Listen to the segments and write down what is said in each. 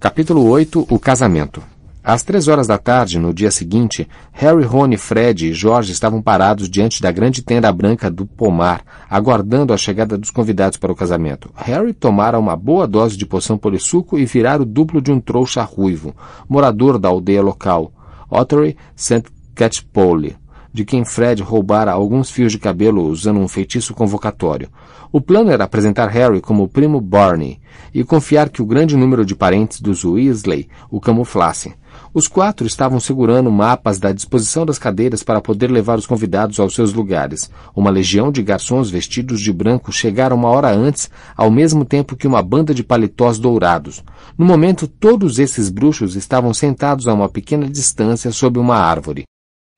Capítulo 8 O casamento. Às três horas da tarde, no dia seguinte, Harry, Rony, Fred e George estavam parados diante da grande tenda branca do pomar, aguardando a chegada dos convidados para o casamento. Harry tomara uma boa dose de poção polissuco e virara o duplo de um trouxa ruivo, morador da aldeia local, Ottery St. Catchpole, de quem Fred roubara alguns fios de cabelo usando um feitiço convocatório. O plano era apresentar Harry como o primo Barney e confiar que o grande número de parentes dos Weasley o camuflasse. Os quatro estavam segurando mapas da disposição das cadeiras para poder levar os convidados aos seus lugares. Uma legião de garçons vestidos de branco chegaram uma hora antes, ao mesmo tempo que uma banda de paletós dourados. No momento, todos esses bruxos estavam sentados a uma pequena distância sob uma árvore.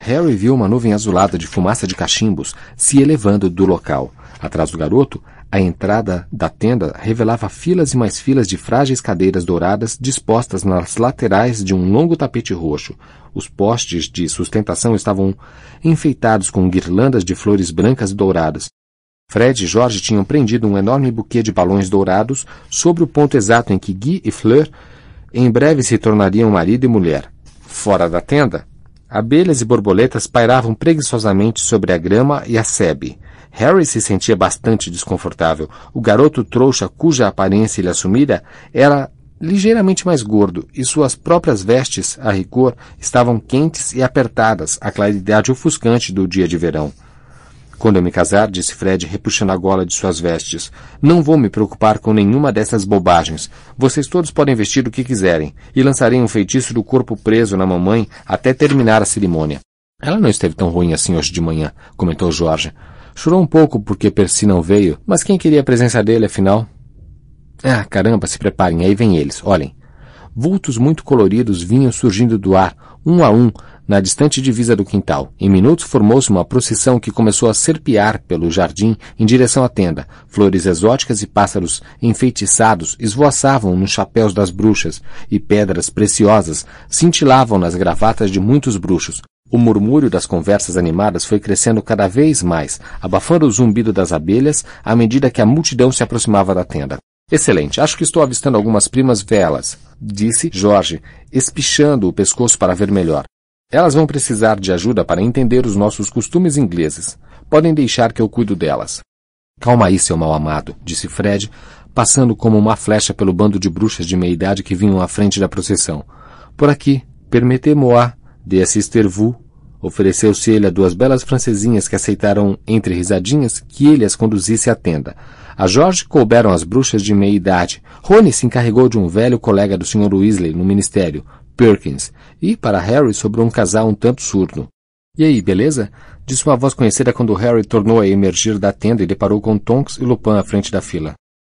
Harry viu uma nuvem azulada de fumaça de cachimbos se elevando do local. Atrás do garoto, a entrada da tenda revelava filas e mais filas de frágeis cadeiras douradas dispostas nas laterais de um longo tapete roxo. Os postes de sustentação estavam enfeitados com guirlandas de flores brancas e douradas. Fred e Jorge tinham prendido um enorme buquê de balões dourados sobre o ponto exato em que Guy e Fleur em breve se tornariam marido e mulher. Fora da tenda, abelhas e borboletas pairavam preguiçosamente sobre a grama e a sebe. Harry se sentia bastante desconfortável. O garoto trouxa cuja aparência ele assumira era ligeiramente mais gordo, e suas próprias vestes, a rigor, estavam quentes e apertadas, à claridade ofuscante do dia de verão. Quando eu me casar, disse Fred, repuxando a gola de suas vestes, não vou me preocupar com nenhuma dessas bobagens. Vocês todos podem vestir o que quiserem, e lançarei um feitiço do corpo preso na mamãe até terminar a cerimônia. Ela não esteve tão ruim assim hoje de manhã, comentou Jorge. Chorou um pouco porque Percy não veio, mas quem queria a presença dele, afinal? Ah, caramba, se preparem, aí vem eles, olhem. Vultos muito coloridos vinham surgindo do ar, um a um, na distante divisa do quintal. Em minutos formou-se uma procissão que começou a serpear pelo jardim em direção à tenda. Flores exóticas e pássaros enfeitiçados esvoaçavam nos chapéus das bruxas, e pedras preciosas cintilavam nas gravatas de muitos bruxos. O murmúrio das conversas animadas foi crescendo cada vez mais, abafando o zumbido das abelhas à medida que a multidão se aproximava da tenda. Excelente, acho que estou avistando algumas primas velas, disse Jorge, espichando o pescoço para ver melhor. Elas vão precisar de ajuda para entender os nossos costumes ingleses. Podem deixar que eu cuido delas. Calma aí, seu mal amado, disse Fred, passando como uma flecha pelo bando de bruxas de meia idade que vinham à frente da procissão. Por aqui, permettez-moi de assister vous Ofereceu-se ele a duas belas francesinhas que aceitaram, entre risadinhas, que ele as conduzisse à tenda. A Jorge couberam as bruxas de meia idade. Rony se encarregou de um velho colega do Sr. Weasley no ministério, Perkins, e, para Harry, sobrou um casal um tanto surdo. E aí, beleza? Disse uma voz conhecida quando Harry tornou a emergir da tenda e deparou com Tonks e Lupin à frente da fila.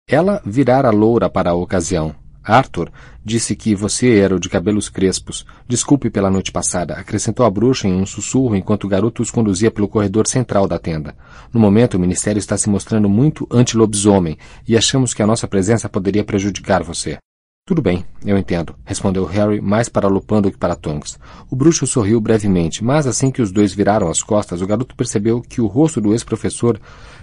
Ela virara loura para a ocasião. Arthur disse que você era o de cabelos crespos. Desculpe pela noite passada, acrescentou a bruxa em um sussurro enquanto o garoto os conduzia pelo corredor central da tenda. No momento, o ministério está se mostrando muito anti-lobisomem e achamos que a nossa presença poderia prejudicar você. Tudo bem, eu entendo, respondeu Harry mais para Lupin do que para Tonks. O bruxo sorriu brevemente, mas assim que os dois viraram as costas, o garoto percebeu que o rosto do ex-professor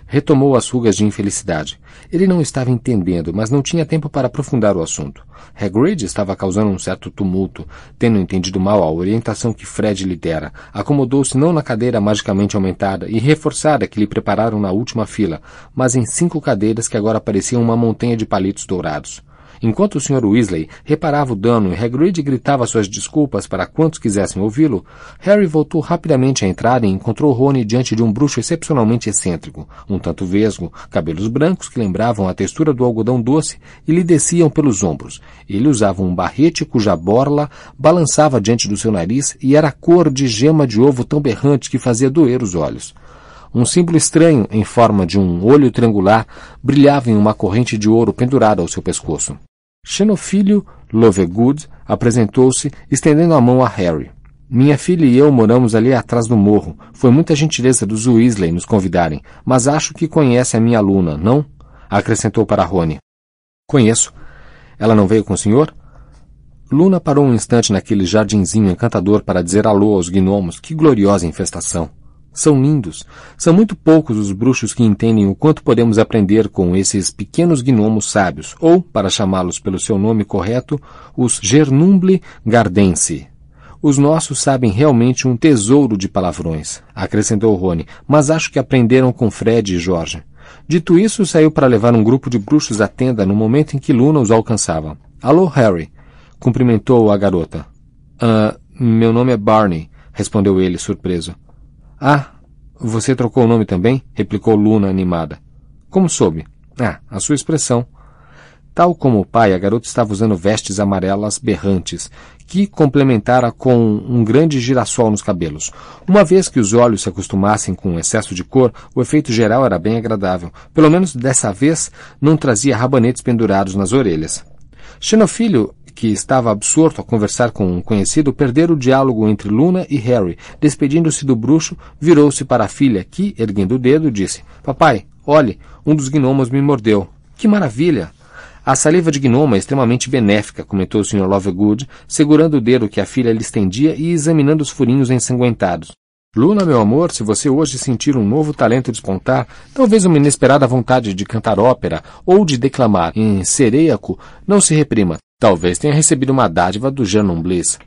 retomou as rugas de infelicidade. Ele não estava entendendo, mas não tinha tempo para aprofundar o assunto. Hagrid estava causando um certo tumulto, tendo entendido mal a orientação que Fred lhe dera. Acomodou-se não na cadeira magicamente aumentada e reforçada que lhe prepararam na última fila, mas em cinco cadeiras que agora pareciam uma montanha de palitos dourados. Enquanto o Sr. Weasley reparava o dano e Hagrid gritava suas desculpas para quantos quisessem ouvi-lo, Harry voltou rapidamente à entrada e encontrou Rony diante de um bruxo excepcionalmente excêntrico, um tanto vesgo, cabelos brancos que lembravam a textura do algodão doce e lhe desciam pelos ombros. Ele usava um barrete cuja borla balançava diante do seu nariz e era cor de gema de ovo tão berrante que fazia doer os olhos. Um símbolo estranho, em forma de um olho triangular, brilhava em uma corrente de ouro pendurada ao seu pescoço. Xenofilho Lovegood apresentou-se, estendendo a mão a Harry. Minha filha e eu moramos ali atrás do morro. Foi muita gentileza dos Weasley nos convidarem, mas acho que conhece a minha aluna, não? Acrescentou para Rony. Conheço. Ela não veio com o senhor? Luna parou um instante naquele jardinzinho encantador para dizer alô aos gnomos. Que gloriosa infestação! São lindos. São muito poucos os bruxos que entendem o quanto podemos aprender com esses pequenos gnomos sábios, ou, para chamá-los pelo seu nome correto, os Gernumble Gardense. Os nossos sabem realmente um tesouro de palavrões, acrescentou Rony, mas acho que aprenderam com Fred e Jorge. Dito isso, saiu para levar um grupo de bruxos à tenda no momento em que Luna os alcançava. Alô, Harry, cumprimentou a garota. Ah, meu nome é Barney, respondeu ele, surpreso. Ah, você trocou o nome também? replicou Luna animada. Como soube? Ah, a sua expressão. Tal como o pai, a garota estava usando vestes amarelas berrantes, que complementara com um grande girassol nos cabelos. Uma vez que os olhos se acostumassem com o excesso de cor, o efeito geral era bem agradável. Pelo menos dessa vez não trazia rabanetes pendurados nas orelhas. Xenofilho que estava absorto a conversar com um conhecido, perdera o diálogo entre Luna e Harry. Despedindo-se do bruxo, virou-se para a filha, que, erguendo o dedo, disse: Papai, olhe, um dos gnomos me mordeu. Que maravilha! A saliva de gnoma é extremamente benéfica, comentou o Sr. Lovegood, segurando o dedo que a filha lhe estendia e examinando os furinhos ensanguentados. Luna, meu amor, se você hoje sentir um novo talento despontar, talvez uma inesperada vontade de cantar ópera ou de declamar em sereiaco, não se reprima. Talvez tenha recebido uma dádiva do Janon Bliss.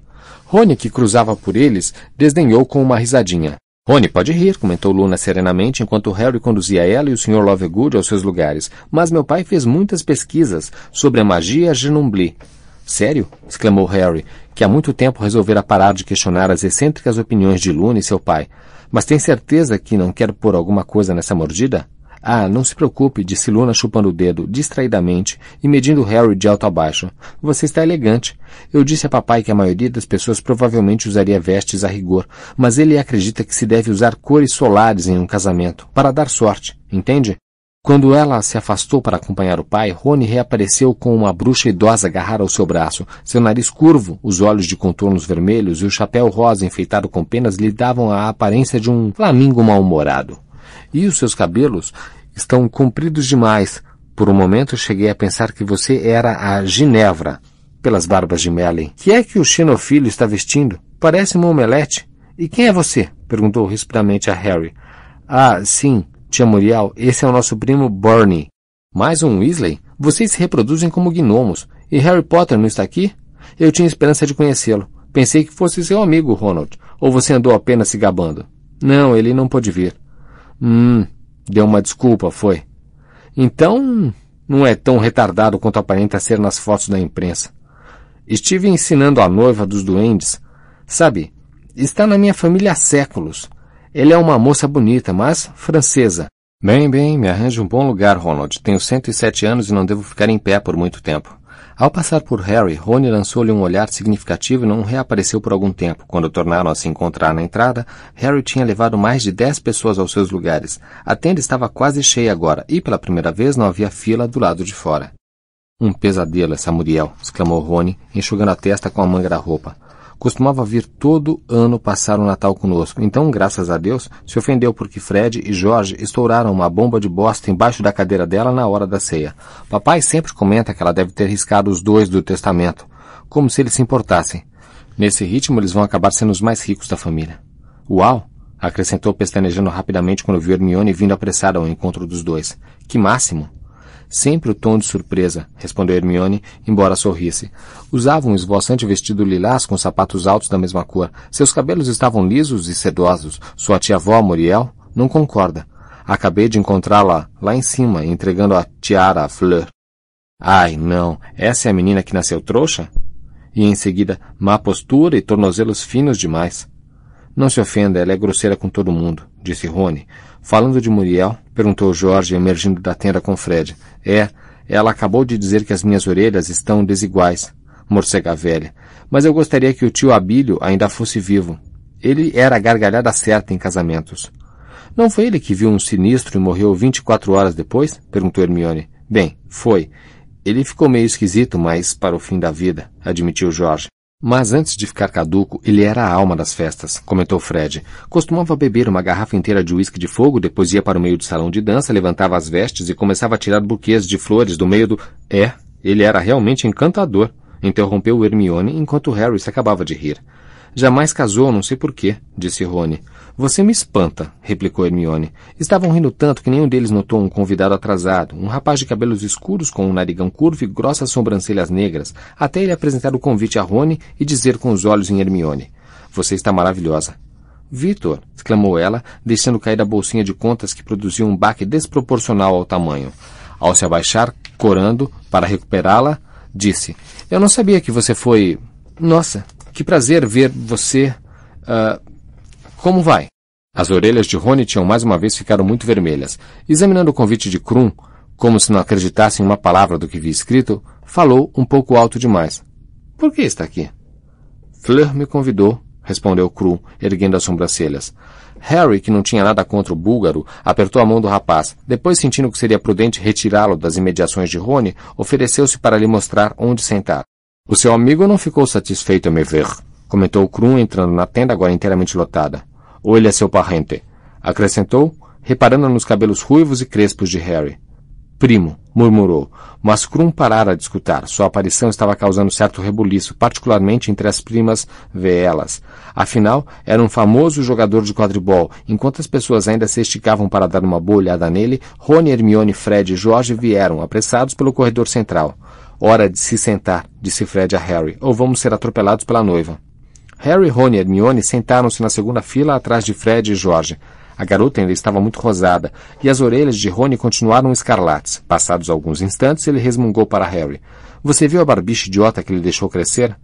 Rony, que cruzava por eles, desdenhou com uma risadinha. Rony, pode rir, comentou Luna serenamente enquanto Harry conduzia ela e o Sr. Lovegood aos seus lugares. Mas meu pai fez muitas pesquisas sobre a magia Genumbli. Sério? exclamou Harry, que há muito tempo resolvera parar de questionar as excêntricas opiniões de Luna e seu pai. Mas tem certeza que não quer pôr alguma coisa nessa mordida? Ah, não se preocupe, disse Luna chupando o dedo, distraidamente, e medindo Harry de alto a baixo. Você está elegante. Eu disse a papai que a maioria das pessoas provavelmente usaria vestes a rigor, mas ele acredita que se deve usar cores solares em um casamento, para dar sorte, entende? Quando ela se afastou para acompanhar o pai, Rony reapareceu com uma bruxa idosa agarrada ao seu braço. Seu nariz curvo, os olhos de contornos vermelhos e o chapéu rosa enfeitado com penas lhe davam a aparência de um flamingo mal-humorado. E os seus cabelos estão compridos demais. Por um momento cheguei a pensar que você era a Ginevra, pelas barbas de Merlin. Que é que o xenofilho está vestindo? Parece um omelete. E quem é você? perguntou rispidamente a Harry. Ah, sim, tia Muriel, esse é o nosso primo Bernie. Mais um Weasley? Vocês se reproduzem como gnomos. E Harry Potter não está aqui? Eu tinha esperança de conhecê-lo. Pensei que fosse seu amigo, Ronald. Ou você andou apenas se gabando? Não, ele não pôde vir. Hum, Deu uma desculpa, foi. Então, não é tão retardado quanto aparenta ser nas fotos da imprensa. Estive ensinando a noiva dos duendes. Sabe, está na minha família há séculos. Ele é uma moça bonita, mas francesa. Bem, bem, me arranje um bom lugar, Ronald. Tenho 107 anos e não devo ficar em pé por muito tempo. Ao passar por Harry, Rony lançou-lhe um olhar significativo e não reapareceu por algum tempo. Quando tornaram a se encontrar na entrada, Harry tinha levado mais de dez pessoas aos seus lugares. A tenda estava quase cheia agora, e pela primeira vez não havia fila do lado de fora. Um pesadelo, essa Muriel, exclamou Rony, enxugando a testa com a manga da roupa costumava vir todo ano passar o Natal conosco. Então, graças a Deus, se ofendeu porque Fred e Jorge estouraram uma bomba de bosta embaixo da cadeira dela na hora da ceia. Papai sempre comenta que ela deve ter riscado os dois do testamento, como se eles se importassem. Nesse ritmo, eles vão acabar sendo os mais ricos da família. Uau! acrescentou pestanejando rapidamente quando viu Hermione vindo apressada ao encontro dos dois. Que máximo! Sempre o tom de surpresa, respondeu Hermione, embora sorrisse. Usava um esvoaçante vestido lilás com sapatos altos da mesma cor. Seus cabelos estavam lisos e sedosos. Sua tia-avó, Muriel, não concorda. Acabei de encontrá-la lá em cima, entregando a tiara a Fleur. Ai, não, essa é a menina que nasceu trouxa? E em seguida, má postura e tornozelos finos demais. Não se ofenda, ela é grosseira com todo mundo, disse Rony. Falando de Muriel, perguntou Jorge, emergindo da tenda com Fred. É, ela acabou de dizer que as minhas orelhas estão desiguais, morcega velha. Mas eu gostaria que o tio Abílio ainda fosse vivo. Ele era a gargalhada certa em casamentos. Não foi ele que viu um sinistro e morreu vinte e quatro horas depois? perguntou Hermione. Bem, foi. Ele ficou meio esquisito, mas para o fim da vida, admitiu Jorge. Mas antes de ficar caduco, ele era a alma das festas, comentou Fred. Costumava beber uma garrafa inteira de uísque de fogo, depois ia para o meio do salão de dança, levantava as vestes e começava a tirar buquês de flores do meio do... É, ele era realmente encantador, interrompeu Hermione enquanto Harry se acabava de rir. Jamais casou, não sei porquê, disse Rony. Você me espanta, replicou Hermione. Estavam rindo tanto que nenhum deles notou um convidado atrasado, um rapaz de cabelos escuros com um narigão curvo e grossas sobrancelhas negras, até ele apresentar o convite a Rony e dizer com os olhos em Hermione: Você está maravilhosa. Vitor, exclamou ela, deixando cair a bolsinha de contas que produzia um baque desproporcional ao tamanho. Ao se abaixar, corando, para recuperá-la, disse: Eu não sabia que você foi. Nossa, que prazer ver você. Uh, como vai? As orelhas de Rony tinham mais uma vez ficado muito vermelhas. Examinando o convite de Krum, como se não acreditasse em uma palavra do que via escrito, falou um pouco alto demais. Por que está aqui? Fleur me convidou, respondeu Krum, erguendo as sobrancelhas. Harry, que não tinha nada contra o búlgaro, apertou a mão do rapaz. Depois, sentindo que seria prudente retirá-lo das imediações de Rony, ofereceu-se para lhe mostrar onde sentar. O seu amigo não ficou satisfeito a me ver, comentou Krum entrando na tenda agora inteiramente lotada. Ou ele é seu parente? Acrescentou, reparando nos cabelos ruivos e crespos de Harry. Primo, murmurou, mas Krum parara de escutar. Sua aparição estava causando certo rebuliço, particularmente entre as primas Veelas. Afinal, era um famoso jogador de quadribol. Enquanto as pessoas ainda se esticavam para dar uma boa olhada nele, Rony, Hermione, Fred e Jorge vieram, apressados pelo corredor central. Hora de se sentar, disse Fred a Harry, ou vamos ser atropelados pela noiva. Harry, Rony e Hermione sentaram-se na segunda fila atrás de Fred e Jorge. A garota ainda estava muito rosada, e as orelhas de Rony continuaram escarlates. Passados alguns instantes, ele resmungou para Harry. Você viu a barbicha idiota que ele deixou crescer?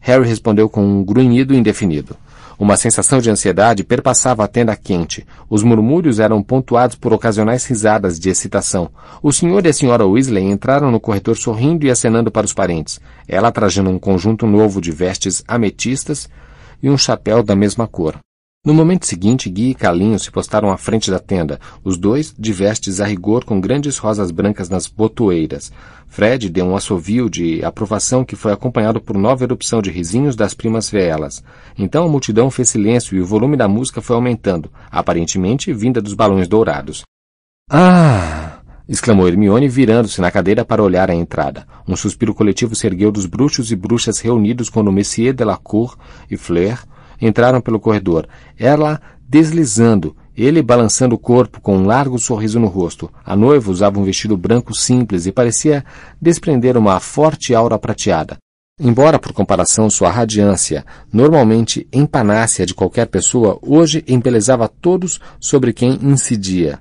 Harry respondeu com um grunhido indefinido. Uma sensação de ansiedade perpassava a tenda quente. Os murmúrios eram pontuados por ocasionais risadas de excitação. O senhor e a senhora Weasley entraram no corredor sorrindo e acenando para os parentes. Ela trajando um conjunto novo de vestes ametistas e um chapéu da mesma cor. No momento seguinte, Gui e Calinho se postaram à frente da tenda, os dois de vestes a rigor com grandes rosas brancas nas botoeiras. Fred deu um assovio de aprovação que foi acompanhado por nova erupção de risinhos das primas veelas. Então a multidão fez silêncio e o volume da música foi aumentando, aparentemente vinda dos balões dourados. Ah! exclamou Hermione, virando-se na cadeira para olhar a entrada. Um suspiro coletivo se ergueu dos bruxos e bruxas reunidos quando Messier de la Cour e Fleur entraram pelo corredor, ela deslizando, ele balançando o corpo com um largo sorriso no rosto. A noiva usava um vestido branco simples e parecia desprender uma forte aura prateada. Embora, por comparação, sua radiância normalmente empanasse a de qualquer pessoa, hoje embelezava todos sobre quem incidia.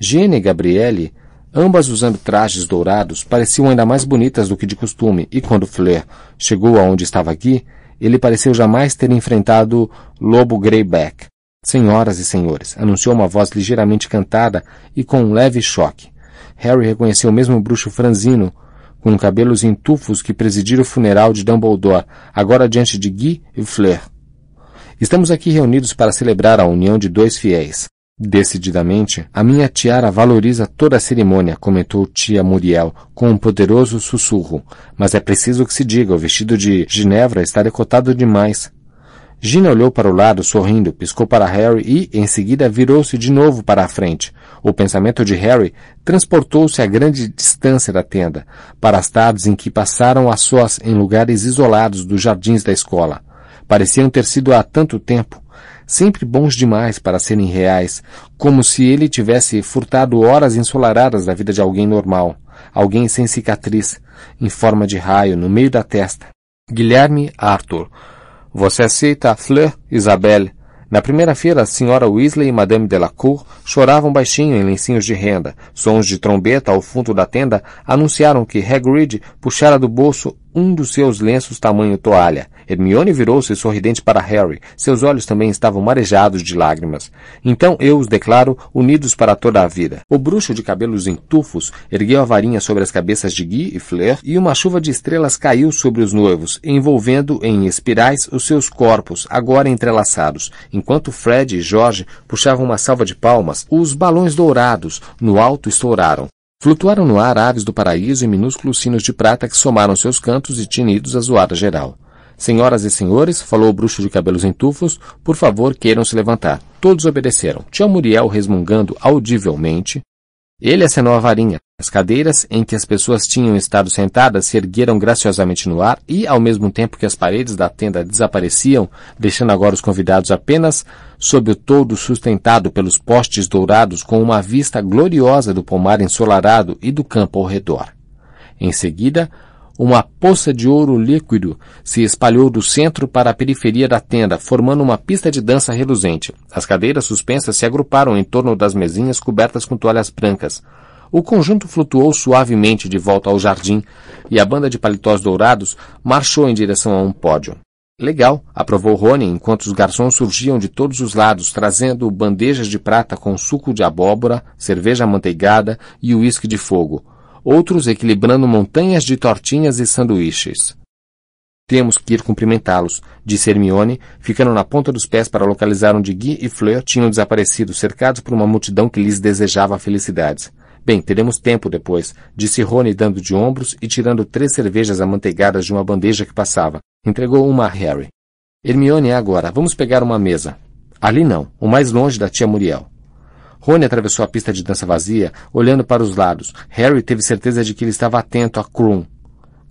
Gene e Gabriele, ambas usando trajes dourados, pareciam ainda mais bonitas do que de costume, e quando Fleur chegou aonde estava Guy, ele pareceu jamais ter enfrentado Lobo Greyback. Senhoras e senhores, anunciou uma voz ligeiramente cantada e com um leve choque. Harry reconheceu o mesmo bruxo franzino, com cabelos em tufos que presidira o funeral de Dumbledore, agora diante de Guy e Fleur. Estamos aqui reunidos para celebrar a união de dois fiéis. Decididamente, a minha tiara valoriza toda a cerimônia, comentou tia Muriel, com um poderoso sussurro. Mas é preciso que se diga, o vestido de Ginevra está decotado demais. Gina olhou para o lado, sorrindo, piscou para Harry e, em seguida, virou-se de novo para a frente. O pensamento de Harry transportou-se a grande distância da tenda, para as tardes em que passaram a sós em lugares isolados dos jardins da escola. Pareciam ter sido há tanto tempo, sempre bons demais para serem reais, como se ele tivesse furtado horas ensolaradas da vida de alguém normal, alguém sem cicatriz, em forma de raio, no meio da testa. Guilherme Arthur. Você aceita a Fleur, Isabelle? Na primeira-feira, a senhora Weasley e Madame Delacour choravam baixinho em lencinhos de renda. Sons de trombeta ao fundo da tenda anunciaram que Hagrid puxara do bolso um dos seus lenços tamanho toalha. Hermione virou-se sorridente para Harry. Seus olhos também estavam marejados de lágrimas. Então eu os declaro unidos para toda a vida. O bruxo de cabelos em tufos ergueu a varinha sobre as cabeças de Guy e Fleur e uma chuva de estrelas caiu sobre os noivos, envolvendo em espirais os seus corpos, agora entrelaçados. Enquanto Fred e George puxavam uma salva de palmas, os balões dourados no alto estouraram. Flutuaram no ar aves do paraíso e minúsculos sinos de prata que somaram seus cantos e tinidos à zoada geral. Senhoras e senhores, falou o bruxo de cabelos em tufos, por favor, queiram se levantar. Todos obedeceram. Tia Muriel resmungando audivelmente. Ele acenou a varinha. As cadeiras em que as pessoas tinham estado sentadas se ergueram graciosamente no ar e, ao mesmo tempo que as paredes da tenda desapareciam, deixando agora os convidados apenas sob o todo sustentado pelos postes dourados com uma vista gloriosa do pomar ensolarado e do campo ao redor. Em seguida, uma poça de ouro líquido se espalhou do centro para a periferia da tenda, formando uma pista de dança reluzente. As cadeiras suspensas se agruparam em torno das mesinhas cobertas com toalhas brancas. O conjunto flutuou suavemente de volta ao jardim e a banda de paletós dourados marchou em direção a um pódio. Legal, aprovou Rony enquanto os garçons surgiam de todos os lados, trazendo bandejas de prata com suco de abóbora, cerveja amanteigada e uísque de fogo. Outros equilibrando montanhas de tortinhas e sanduíches. Temos que ir cumprimentá-los, disse Hermione, ficando na ponta dos pés para localizar onde Guy e Fleur tinham desaparecido, cercados por uma multidão que lhes desejava felicidades. Bem, teremos tempo depois, disse Rony dando de ombros e tirando três cervejas amanteigadas de uma bandeja que passava. Entregou uma a Harry. Hermione agora. Vamos pegar uma mesa. Ali não, o mais longe da tia Muriel. Rony atravessou a pista de dança vazia, olhando para os lados. Harry teve certeza de que ele estava atento a Krum.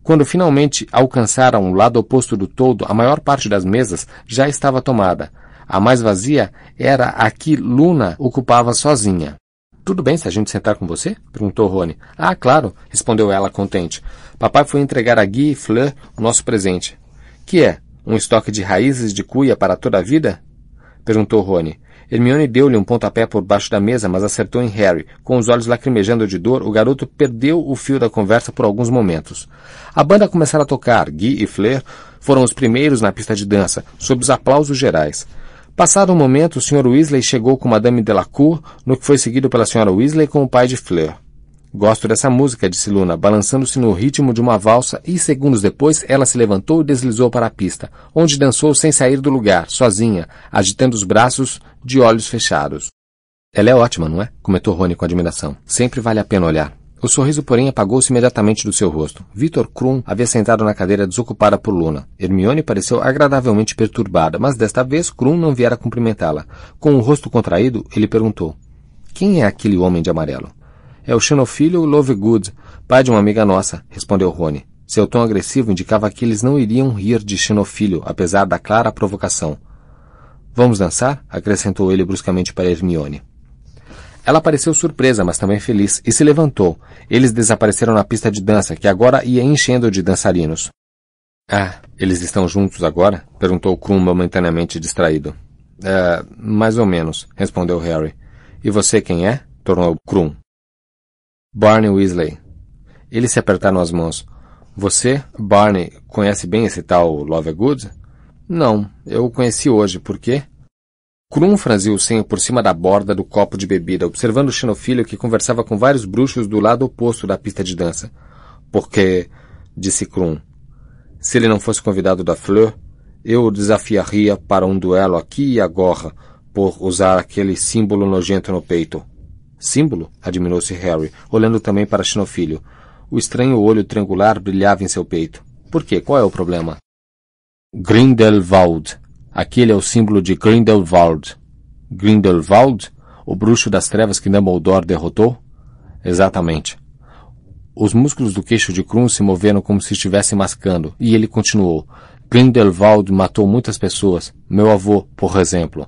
Quando finalmente alcançaram o lado oposto do todo, a maior parte das mesas já estava tomada. A mais vazia era a que Luna ocupava sozinha. Tudo bem se a gente sentar com você? perguntou Rony. Ah, claro, respondeu ela contente. Papai foi entregar a Guy e Fleur o nosso presente. Que é? Um estoque de raízes de cuia para toda a vida? perguntou Rony. Hermione deu-lhe um pontapé por baixo da mesa, mas acertou em Harry. Com os olhos lacrimejando de dor, o garoto perdeu o fio da conversa por alguns momentos. A banda começara a tocar. Guy e Fleur foram os primeiros na pista de dança, sob os aplausos gerais. Passado um momento, o Sr. Weasley chegou com Madame Delacour, no que foi seguido pela Sra. Weasley com o pai de Fleur. Gosto dessa música, disse Luna, balançando-se no ritmo de uma valsa, e segundos depois ela se levantou e deslizou para a pista, onde dançou sem sair do lugar, sozinha, agitando os braços, de olhos fechados. Ela é ótima, não é? comentou Rony com admiração. Sempre vale a pena olhar. O sorriso, porém, apagou-se imediatamente do seu rosto. Victor Krum havia sentado na cadeira desocupada por Luna. Hermione pareceu agradavelmente perturbada, mas desta vez Krum não viera cumprimentá-la. Com o rosto contraído, ele perguntou: Quem é aquele homem de amarelo? É o xenofilho Lovegood, pai de uma amiga nossa, respondeu Rony. Seu tom agressivo indicava que eles não iriam rir de xenofilho, apesar da clara provocação. Vamos dançar? acrescentou ele bruscamente para Hermione. Ela pareceu surpresa, mas também feliz, e se levantou. Eles desapareceram na pista de dança, que agora ia enchendo de dançarinos. Ah, eles estão juntos agora? perguntou Krum momentaneamente distraído. É, mais ou menos, respondeu Harry. E você quem é? tornou Krum. Barney Weasley. Eles se apertaram as mãos. Você, Barney, conhece bem esse tal Lovegood? Não, eu o conheci hoje. Por quê? Krum franziu o senho por cima da borda do copo de bebida, observando o xenofilho que conversava com vários bruxos do lado oposto da pista de dança. Porque, disse Krum, se ele não fosse convidado da Fleur, eu o desafiaria para um duelo aqui e agora, por usar aquele símbolo nojento no peito. Símbolo? admirou-se Harry, olhando também para Xenofilho. O estranho olho triangular brilhava em seu peito. Por quê? Qual é o problema? Grindelwald, Aquele é o símbolo de Grindelwald. Grindelwald? O bruxo das trevas que Dumbledore derrotou? Exatamente. Os músculos do queixo de Krum se moveram como se estivesse mascando, e ele continuou. Grindelwald matou muitas pessoas, meu avô, por exemplo.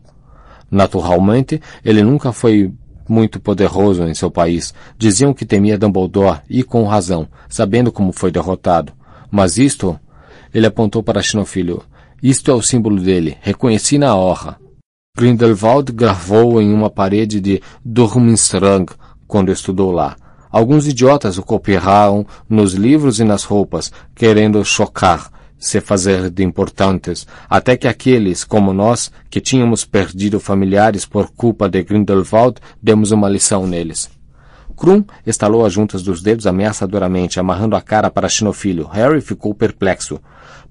Naturalmente, ele nunca foi muito poderoso em seu país. Diziam que temia Dumbledore, e com razão, sabendo como foi derrotado. Mas isto... Ele apontou para Xenofilho. Isto é o símbolo dele. Reconheci na honra. Grindelwald gravou em uma parede de Durmstrang quando estudou lá. Alguns idiotas o copiaram nos livros e nas roupas, querendo chocar, se fazer de importantes, até que aqueles, como nós, que tínhamos perdido familiares por culpa de Grindelwald, demos uma lição neles. Krum estalou as juntas dos dedos ameaçadoramente, amarrando a cara para Xenofilho. Harry ficou perplexo.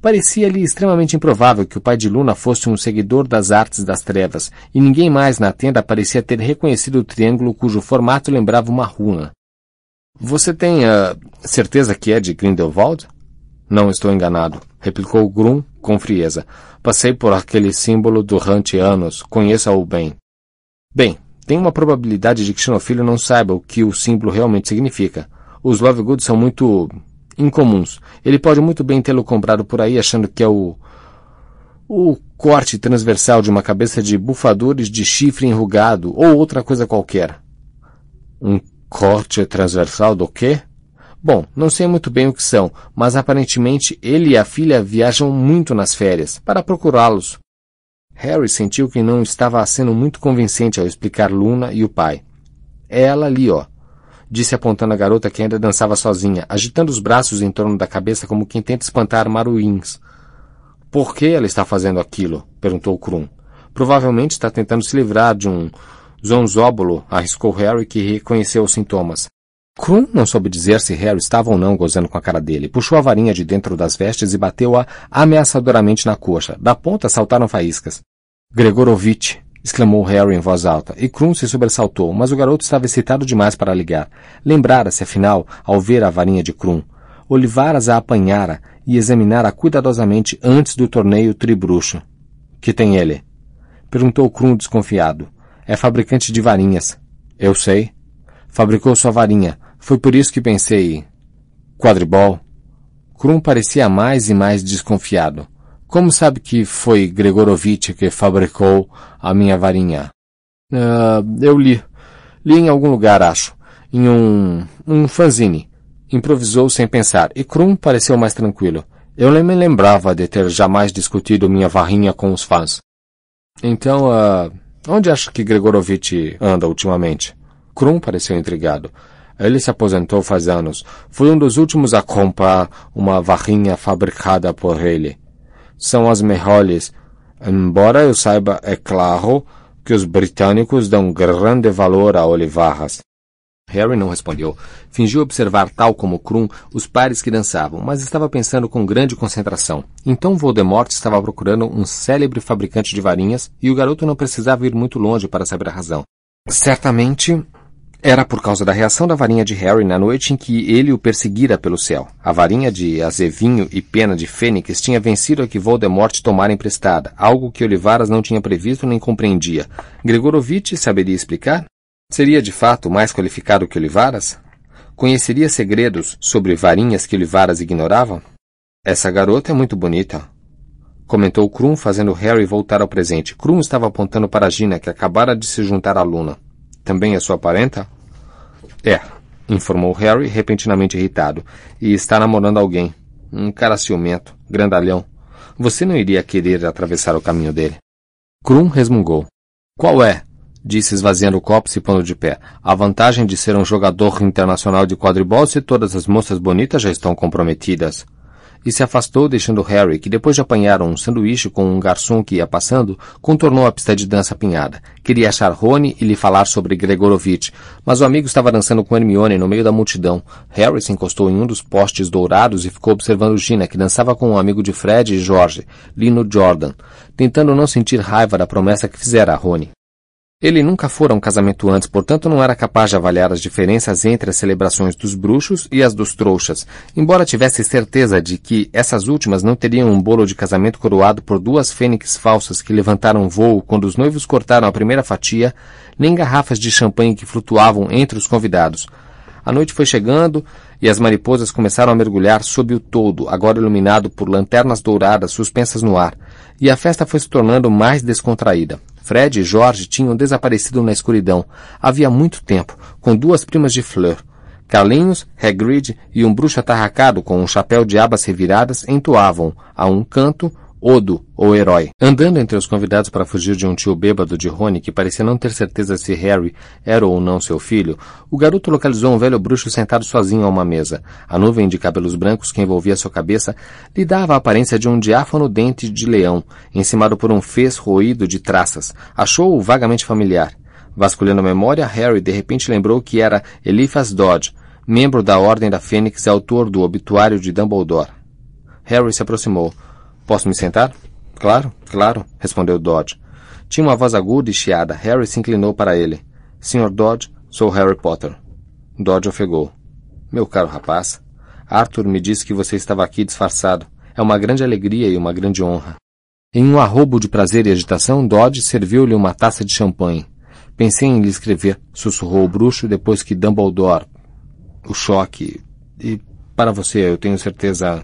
Parecia-lhe extremamente improvável que o pai de Luna fosse um seguidor das artes das trevas, e ninguém mais na tenda parecia ter reconhecido o triângulo cujo formato lembrava uma runa. Você tem uh, certeza que é de Grindelwald? Não estou enganado, replicou Grum com frieza. Passei por aquele símbolo durante anos, conheça-o bem. Bem, tem uma probabilidade de que Xenofilho não saiba o que o símbolo realmente significa. Os Lovegood são muito incomuns. Ele pode muito bem tê-lo comprado por aí achando que é o o corte transversal de uma cabeça de bufadores de chifre enrugado ou outra coisa qualquer. Um corte transversal do quê? Bom, não sei muito bem o que são, mas aparentemente ele e a filha viajam muito nas férias para procurá-los. Harry sentiu que não estava sendo muito convincente ao explicar Luna e o pai. É ela ali, ó, disse apontando a garota que ainda dançava sozinha, agitando os braços em torno da cabeça como quem tenta espantar maruins. Por que ela está fazendo aquilo? perguntou Krum. Provavelmente está tentando se livrar de um zonzóbulo, arriscou Harry, que reconheceu os sintomas. Krum não soube dizer se Harry estava ou não gozando com a cara dele. Puxou a varinha de dentro das vestes e bateu-a ameaçadoramente na coxa. Da ponta saltaram faíscas. Gregorovitch! Exclamou Harry em voz alta, e Krum se sobressaltou, mas o garoto estava excitado demais para ligar. Lembrara-se, afinal, ao ver a varinha de Krum. Olivaras a apanhara e examinara cuidadosamente antes do torneio tribruxo. Que tem ele? Perguntou Krum desconfiado. É fabricante de varinhas. Eu sei. Fabricou sua varinha. Foi por isso que pensei. Quadribol. Krum parecia mais e mais desconfiado. Como sabe que foi Gregorovitch que fabricou a minha varinha? Uh, eu li. Li em algum lugar, acho. Em um, um fanzine. Improvisou sem pensar, e Krum pareceu mais tranquilo. Eu nem me lembrava de ter jamais discutido minha varrinha com os fãs. Então, uh, onde acha que Gregorovitch anda ultimamente? Krum pareceu intrigado. Ele se aposentou faz anos. Foi um dos últimos a comprar uma varrinha fabricada por ele. São as melhores. Embora eu saiba, é claro, que os britânicos dão grande valor a olivarras. Harry não respondeu. Fingiu observar, tal como Krum, os pares que dançavam, mas estava pensando com grande concentração. Então Voldemort estava procurando um célebre fabricante de varinhas e o garoto não precisava ir muito longe para saber a razão. Certamente era por causa da reação da varinha de Harry na noite em que ele o perseguira pelo céu. A varinha de azevinho e pena de fênix tinha vencido a que Voldemort tomara emprestada, algo que Olivaras não tinha previsto nem compreendia. Gregorovitch saberia explicar? Seria de fato mais qualificado que Olivaras? Conheceria segredos sobre varinhas que Olivaras ignorava? Essa garota é muito bonita, comentou Krum, fazendo Harry voltar ao presente. Krum estava apontando para Gina, que acabara de se juntar à Luna. Também é sua parenta? É, informou Harry, repentinamente irritado. E está namorando alguém. Um cara ciumento, grandalhão. Você não iria querer atravessar o caminho dele. Krum resmungou. Qual é? disse esvaziando o copo se pondo de pé. A vantagem de ser um jogador internacional de quadribol se todas as moças bonitas já estão comprometidas. E se afastou, deixando Harry, que depois de apanhar um sanduíche com um garçom que ia passando, contornou a pista de dança apinhada. Queria achar Rony e lhe falar sobre Gregorovitch, mas o amigo estava dançando com Hermione no meio da multidão. Harry se encostou em um dos postes dourados e ficou observando Gina, que dançava com um amigo de Fred e George, Lino Jordan, tentando não sentir raiva da promessa que fizera a Rony. Ele nunca fora um casamento antes, portanto não era capaz de avaliar as diferenças entre as celebrações dos bruxos e as dos trouxas, embora tivesse certeza de que essas últimas não teriam um bolo de casamento coroado por duas fênix falsas que levantaram voo quando os noivos cortaram a primeira fatia, nem garrafas de champanhe que flutuavam entre os convidados. A noite foi chegando e as mariposas começaram a mergulhar sob o todo, agora iluminado por lanternas douradas suspensas no ar, e a festa foi se tornando mais descontraída. Fred e Jorge tinham desaparecido na escuridão havia muito tempo, com duas primas de Fleur. Carlinhos, Hagrid e um bruxo atarracado com um chapéu de abas reviradas entoavam, a um canto, Odo, ou herói. Andando entre os convidados para fugir de um tio bêbado de Rony que parecia não ter certeza se Harry era ou não seu filho, o garoto localizou um velho bruxo sentado sozinho a uma mesa. A nuvem de cabelos brancos que envolvia sua cabeça lhe dava a aparência de um diáfano dente de leão, encimado por um fez roído de traças. Achou-o vagamente familiar. Vasculhando a memória, Harry de repente lembrou que era Eliphas Dodge, membro da Ordem da Fênix e autor do obituário de Dumbledore. Harry se aproximou. Posso me sentar? Claro, claro, respondeu Dodge. Tinha uma voz aguda e chiada. Harry se inclinou para ele. Sr. Dodge, sou Harry Potter. Dodge ofegou. Meu caro rapaz, Arthur me disse que você estava aqui disfarçado. É uma grande alegria e uma grande honra. Em um arrobo de prazer e agitação, Dodge serviu-lhe uma taça de champanhe. Pensei em lhe escrever, sussurrou o bruxo depois que Dumbledore. o choque. E para você, eu tenho certeza.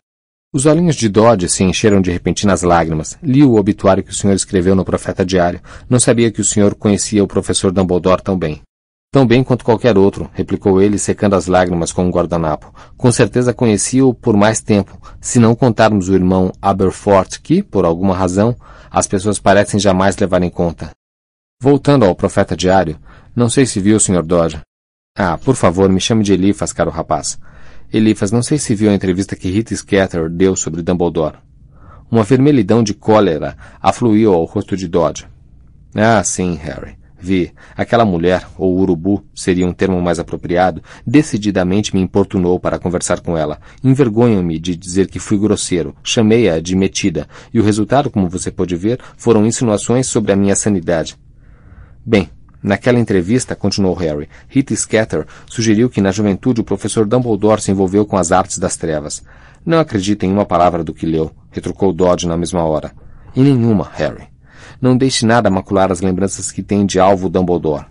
Os olhinhos de Dodge se encheram de repentinas lágrimas. Li o obituário que o senhor escreveu no Profeta Diário. Não sabia que o senhor conhecia o professor Dumbledore tão bem. Tão bem quanto qualquer outro, replicou ele, secando as lágrimas com um guardanapo. Com certeza conhecia-o por mais tempo, se não contarmos o irmão Aberforth, que, por alguma razão, as pessoas parecem jamais levar em conta. Voltando ao profeta diário, não sei se viu, Sr. Dodge. Ah, por favor, me chame de Elifas, caro rapaz. Elifas, não sei se viu a entrevista que Rita Scatter deu sobre Dumbledore. Uma vermelhidão de cólera afluiu ao rosto de Dodge. Ah, sim, Harry. Vi, aquela mulher, ou urubu, seria um termo mais apropriado, decididamente me importunou para conversar com ela. Envergonho-me de dizer que fui grosseiro, chamei-a de metida, e o resultado, como você pode ver, foram insinuações sobre a minha sanidade. Bem, naquela entrevista, continuou Harry, Rita Scatter sugeriu que na juventude o professor Dumbledore se envolveu com as artes das trevas. Não acredita em uma palavra do que leu, retrucou Dodge na mesma hora. Em nenhuma, Harry. Não deixe nada macular as lembranças que tem de alvo Dumbledore.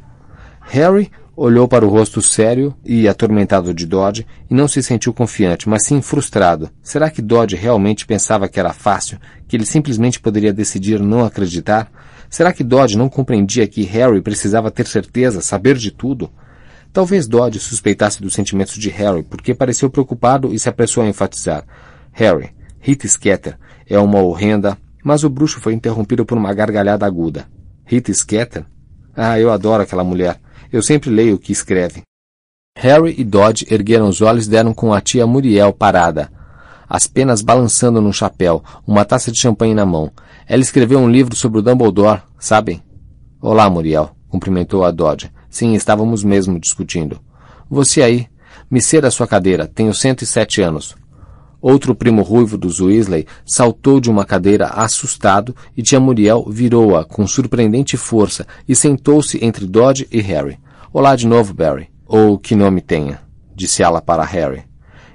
Harry olhou para o rosto sério e atormentado de Dodge e não se sentiu confiante, mas sim frustrado. Será que Dodge realmente pensava que era fácil, que ele simplesmente poderia decidir não acreditar? Será que Dodge não compreendia que Harry precisava ter certeza, saber de tudo? Talvez Dodge suspeitasse dos sentimentos de Harry, porque pareceu preocupado e se apressou a enfatizar. Harry, Rita Sketter é uma horrenda, mas o bruxo foi interrompido por uma gargalhada aguda. Rita Sketter? Ah, eu adoro aquela mulher. Eu sempre leio o que escreve. Harry e Dodge ergueram os olhos e deram com a tia Muriel parada, as penas balançando num chapéu, uma taça de champanhe na mão. Ela escreveu um livro sobre o Dumbledore, sabem? Olá, Muriel, cumprimentou a Dodge. Sim, estávamos mesmo discutindo. Você aí. Me ceda sua cadeira. Tenho 107 anos. Outro primo ruivo dos Weasley saltou de uma cadeira assustado e tia Muriel virou-a com surpreendente força e sentou-se entre Dodge e Harry. Olá de novo, Barry. Ou que nome tenha, disse ela para Harry.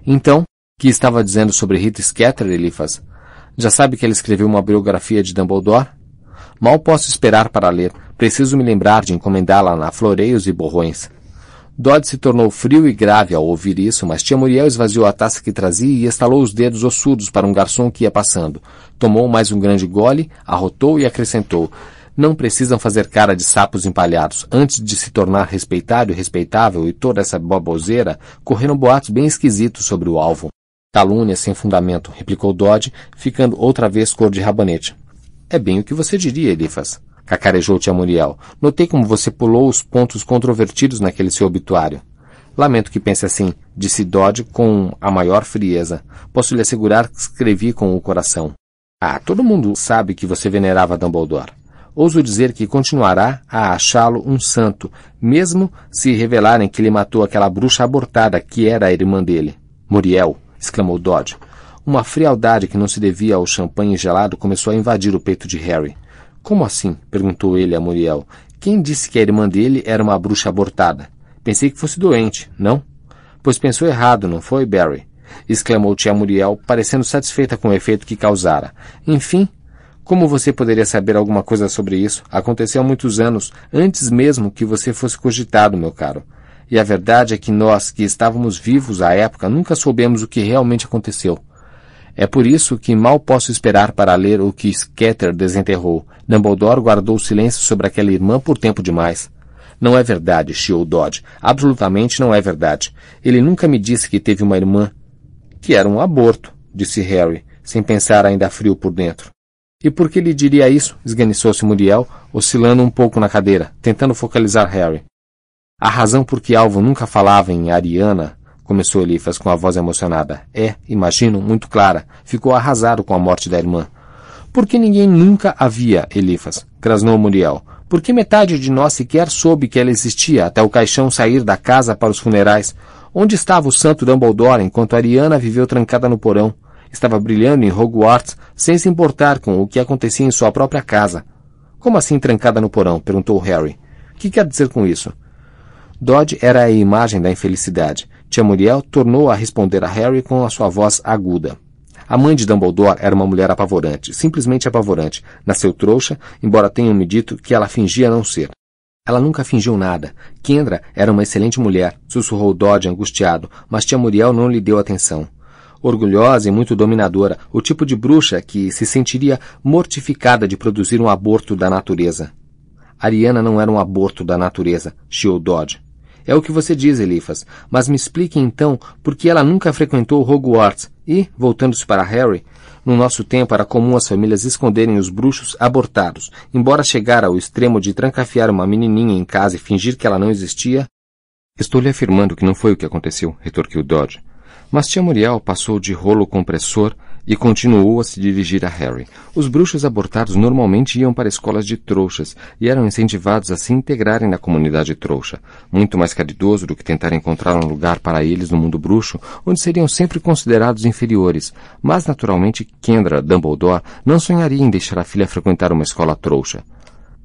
Então, que estava dizendo sobre Rita Sketter, Eliphas? Já sabe que ela escreveu uma biografia de Dumbledore? Mal posso esperar para ler. Preciso me lembrar de encomendá-la na Floreios e Borrões. Dodd se tornou frio e grave ao ouvir isso, mas tia Muriel esvaziou a taça que trazia e estalou os dedos ossudos para um garçom que ia passando. Tomou mais um grande gole, arrotou e acrescentou. Não precisam fazer cara de sapos empalhados. Antes de se tornar respeitado e respeitável e toda essa baboseira, correram boatos bem esquisitos sobre o alvo. Calúnia sem fundamento, replicou Dodge, ficando outra vez cor de rabanete. É bem o que você diria, Elifas cacarejou tia Muriel. Notei como você pulou os pontos controvertidos naquele seu obituário. Lamento que pense assim, disse Dodge com a maior frieza. Posso lhe assegurar que escrevi com o coração. Ah, todo mundo sabe que você venerava Dumbledore. Ouso dizer que continuará a achá-lo um santo, mesmo se revelarem que ele matou aquela bruxa abortada que era a irmã dele. Muriel, exclamou Dodge. Uma frialdade que não se devia ao champanhe gelado começou a invadir o peito de Harry. Como assim? perguntou ele a Muriel. Quem disse que a irmã dele era uma bruxa abortada? Pensei que fosse doente, não? Pois pensou errado, não foi, Barry? exclamou tia Muriel, parecendo satisfeita com o efeito que causara. Enfim, como você poderia saber alguma coisa sobre isso? Aconteceu há muitos anos, antes mesmo que você fosse cogitado, meu caro. E a verdade é que nós, que estávamos vivos à época, nunca soubemos o que realmente aconteceu. É por isso que mal posso esperar para ler o que Scatter desenterrou. Dumbledore guardou silêncio sobre aquela irmã por tempo demais. Não é verdade, chiou Dodge. Absolutamente não é verdade. Ele nunca me disse que teve uma irmã. Que era um aborto, disse Harry, sem pensar ainda frio por dentro. E por que lhe diria isso? esganiçou-se Muriel, oscilando um pouco na cadeira, tentando focalizar Harry. A razão por que Alvo nunca falava em Ariana começou Elifas com a voz emocionada. É, imagino, muito clara. Ficou arrasado com a morte da irmã. Por que ninguém nunca a via, Elifas? Grasnou Muriel. Por que metade de nós sequer soube que ela existia até o caixão sair da casa para os funerais? Onde estava o santo Dumbledore enquanto Ariana viveu trancada no porão? Estava brilhando em Hogwarts sem se importar com o que acontecia em sua própria casa. Como assim trancada no porão? perguntou Harry. O que quer dizer com isso? Dodge era a imagem da infelicidade. Tia Muriel tornou a responder a Harry com a sua voz aguda. A mãe de Dumbledore era uma mulher apavorante, simplesmente apavorante. Nasceu trouxa, embora tenham me dito que ela fingia não ser. Ela nunca fingiu nada. Kendra era uma excelente mulher, sussurrou Dodge angustiado, mas tia Muriel não lhe deu atenção. Orgulhosa e muito dominadora, o tipo de bruxa que se sentiria mortificada de produzir um aborto da natureza. Ariana não era um aborto da natureza, chiou Dodge. É o que você diz, Elifas, mas me explique então por que ela nunca frequentou Hogwarts e, voltando-se para Harry, no nosso tempo era comum as famílias esconderem os bruxos abortados. Embora chegar ao extremo de trancafiar uma menininha em casa e fingir que ela não existia, estou lhe afirmando que não foi o que aconteceu, retorquiu Dodge. Mas tia Muriel passou de rolo compressor e continuou a se dirigir a Harry. Os bruxos abortados normalmente iam para escolas de trouxas e eram incentivados a se integrarem na comunidade trouxa, muito mais caridoso do que tentar encontrar um lugar para eles no mundo bruxo, onde seriam sempre considerados inferiores. Mas, naturalmente, Kendra Dumbledore não sonharia em deixar a filha frequentar uma escola trouxa.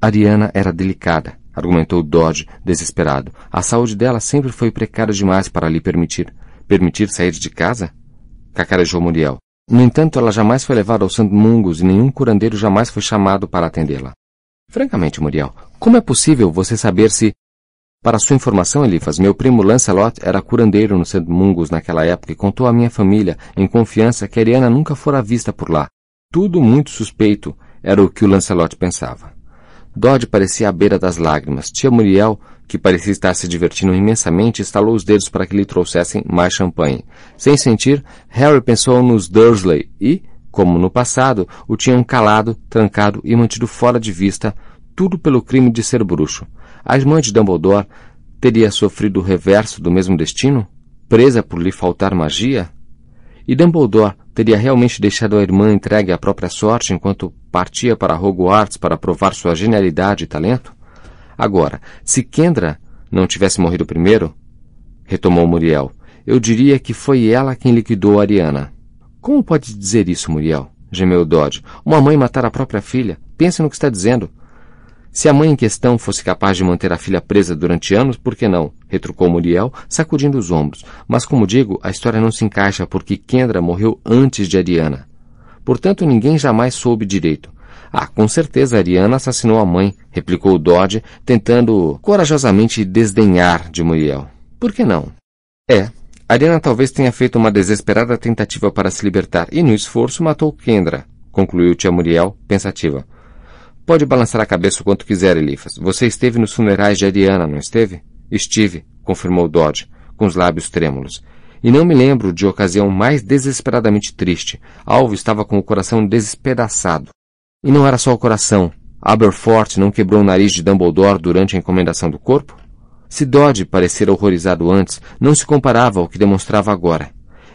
Ariana era delicada, argumentou Dodge, desesperado. A saúde dela sempre foi precária demais para lhe permitir. Permitir sair de casa? Cacarejou Muriel. No entanto, ela jamais foi levada ao St. Mungus e nenhum curandeiro jamais foi chamado para atendê-la. Francamente, Muriel, como é possível você saber se... Para sua informação, Elifas, meu primo Lancelot era curandeiro no St. Mungus naquela época e contou à minha família, em confiança, que Ariana nunca fora vista por lá. Tudo muito suspeito, era o que o Lancelot pensava. Dodge parecia à beira das lágrimas. Tia Muriel que parecia estar se divertindo imensamente, estalou os dedos para que lhe trouxessem mais champanhe. Sem sentir, Harry pensou nos Dursley e, como no passado, o tinham calado, trancado e mantido fora de vista, tudo pelo crime de ser bruxo. A irmã de Dumbledore teria sofrido o reverso do mesmo destino? Presa por lhe faltar magia? E Dumbledore teria realmente deixado a irmã entregue à própria sorte enquanto partia para Hogwarts para provar sua genialidade e talento? Agora, se Kendra não tivesse morrido primeiro, retomou Muriel, eu diria que foi ela quem liquidou Ariana. Como pode dizer isso, Muriel? gemeu Dodge. Uma mãe matar a própria filha. Pense no que está dizendo. Se a mãe em questão fosse capaz de manter a filha presa durante anos, por que não? retrucou Muriel, sacudindo os ombros. Mas, como digo, a história não se encaixa porque Kendra morreu antes de Ariana. Portanto, ninguém jamais soube direito. Ah, com certeza Ariana assassinou a mãe, replicou Dodge, tentando corajosamente desdenhar de Muriel. Por que não? É, Ariana talvez tenha feito uma desesperada tentativa para se libertar e no esforço matou Kendra, concluiu tia Muriel, pensativa. Pode balançar a cabeça o quanto quiser, Elifas. Você esteve nos funerais de Ariana, não esteve? Estive, confirmou Dodge, com os lábios trêmulos. E não me lembro de ocasião mais desesperadamente triste. Alvo estava com o coração despedaçado. E não era só o coração. Aberforth não quebrou o nariz de Dumbledore durante a encomendação do corpo? Se Dodge parecera horrorizado antes, não se comparava ao que demonstrava agora.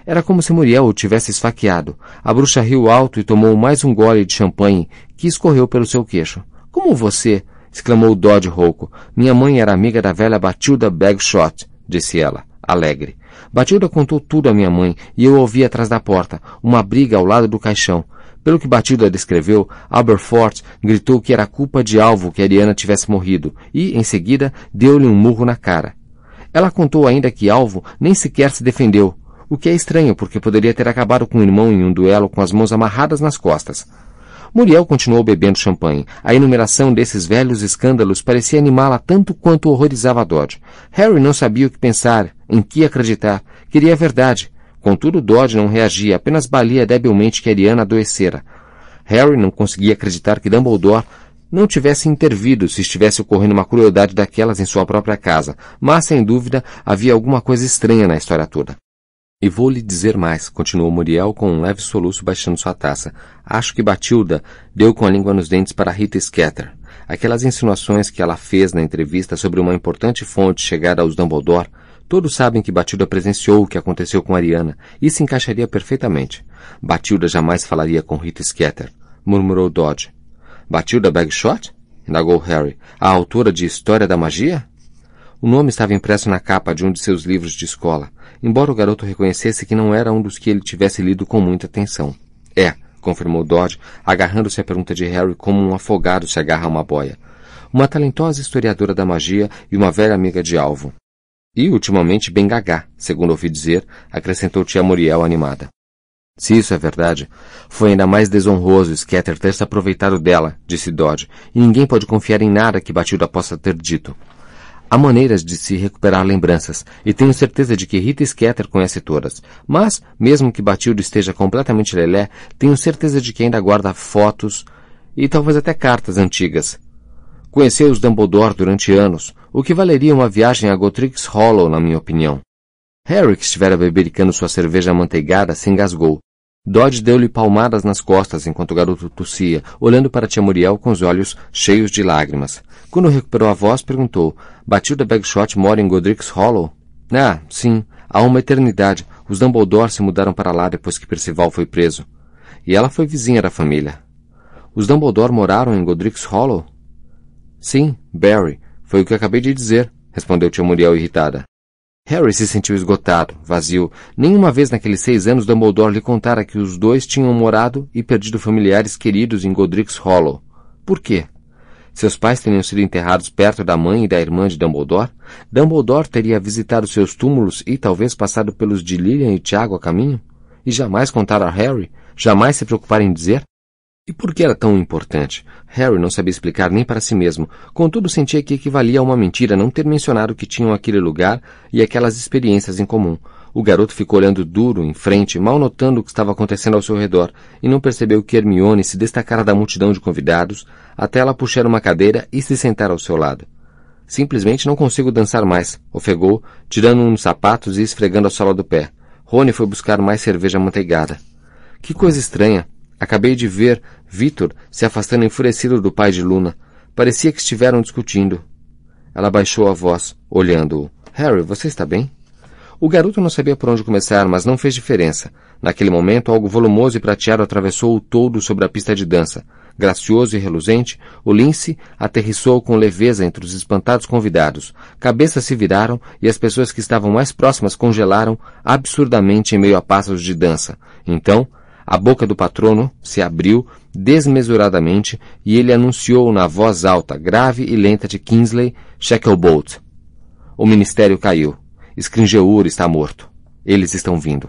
Era como se Muriel o tivesse esfaqueado. A bruxa riu alto e tomou mais um gole de champanhe que escorreu pelo seu queixo. Como você? exclamou Dodge rouco. Minha mãe era amiga da velha Batilda Bagshot, disse ela, alegre. Batilda contou tudo à minha mãe e eu ouvi atrás da porta, uma briga ao lado do caixão. Pelo que Batilda descreveu, Aberforth gritou que era culpa de Alvo que Ariana tivesse morrido e, em seguida, deu-lhe um murro na cara. Ela contou ainda que Alvo nem sequer se defendeu, o que é estranho porque poderia ter acabado com o irmão em um duelo com as mãos amarradas nas costas. Muriel continuou bebendo champanhe. A enumeração desses velhos escândalos parecia animá-la tanto quanto horrorizava Dodge. Harry não sabia o que pensar, em que acreditar. Queria a verdade. Contudo, Dodge não reagia, apenas balia debilmente que Ariana adoecera. Harry não conseguia acreditar que Dumbledore não tivesse intervido se estivesse ocorrendo uma crueldade daquelas em sua própria casa, mas, sem dúvida, havia alguma coisa estranha na história toda. E vou lhe dizer mais, continuou Muriel com um leve soluço baixando sua taça. Acho que Batilda deu com a língua nos dentes para Rita Scatter. Aquelas insinuações que ela fez na entrevista sobre uma importante fonte chegada aos Dumbledore Todos sabem que Batilda presenciou o que aconteceu com Ariana, e se encaixaria perfeitamente. Batilda jamais falaria com Rita Sketter, murmurou Dodge. Batilda Bagshot? indagou Harry. A autora de História da Magia? O nome estava impresso na capa de um de seus livros de escola, embora o garoto reconhecesse que não era um dos que ele tivesse lido com muita atenção. É, confirmou Dodge, agarrando-se à pergunta de Harry como um afogado se agarra a uma boia. Uma talentosa historiadora da magia e uma velha amiga de Alvo. E ultimamente bem gagá, segundo ouvi dizer, acrescentou tia Muriel animada. Se isso é verdade, foi ainda mais desonroso Scatter ter se aproveitado dela, disse Dodge, e ninguém pode confiar em nada que Batilda possa ter dito. Há maneiras de se recuperar lembranças, e tenho certeza de que Rita Scatter conhece todas. Mas, mesmo que Batilda esteja completamente lelé, tenho certeza de que ainda guarda fotos e talvez até cartas antigas. Conheceu os Dumbledore durante anos, o que valeria uma viagem a Gotrix Hollow, na minha opinião. Harry, que estivera bebericando sua cerveja amanteigada, se engasgou. Dodge deu-lhe palmadas nas costas enquanto o garoto tossia, olhando para tia Muriel com os olhos cheios de lágrimas. Quando recuperou a voz, perguntou: Batilda Bagshot mora em Godric's Hollow? Ah, sim. Há uma eternidade. Os Dumbledore se mudaram para lá depois que Percival foi preso. E ela foi vizinha da família. Os Dumbledore moraram em Godric's Hollow? Sim, Barry. Foi o que acabei de dizer, respondeu tia Muriel irritada. Harry se sentiu esgotado, vazio. Nenhuma vez naqueles seis anos Dumbledore lhe contara que os dois tinham morado e perdido familiares queridos em Godric's Hollow. Por quê? Seus pais teriam sido enterrados perto da mãe e da irmã de Dumbledore? Dumbledore teria visitado seus túmulos e talvez passado pelos de Lilian e Tiago a caminho? E jamais contar a Harry? Jamais se preocupar em dizer? E por que era tão importante? Harry não sabia explicar nem para si mesmo, contudo sentia que equivalia a uma mentira não ter mencionado que tinham aquele lugar e aquelas experiências em comum. O garoto ficou olhando duro, em frente, mal notando o que estava acontecendo ao seu redor, e não percebeu que Hermione se destacara da multidão de convidados, até ela puxar uma cadeira e se sentar ao seu lado. Simplesmente não consigo dançar mais, ofegou, tirando uns sapatos e esfregando a sola do pé. Rony foi buscar mais cerveja amanteigada. Que coisa estranha, Acabei de ver Vitor se afastando enfurecido do pai de Luna. Parecia que estiveram discutindo. Ela baixou a voz, olhando-o. Harry, você está bem? O garoto não sabia por onde começar, mas não fez diferença. Naquele momento, algo volumoso e prateado atravessou o todo sobre a pista de dança. Gracioso e reluzente, o lince aterrissou com leveza entre os espantados convidados. Cabeças se viraram e as pessoas que estavam mais próximas congelaram absurdamente em meio a passos de dança. Então, a boca do patrono se abriu desmesuradamente e ele anunciou na voz alta, grave e lenta de Kingsley Shacklebolt. O ministério caiu. Scringeur está morto. Eles estão vindo.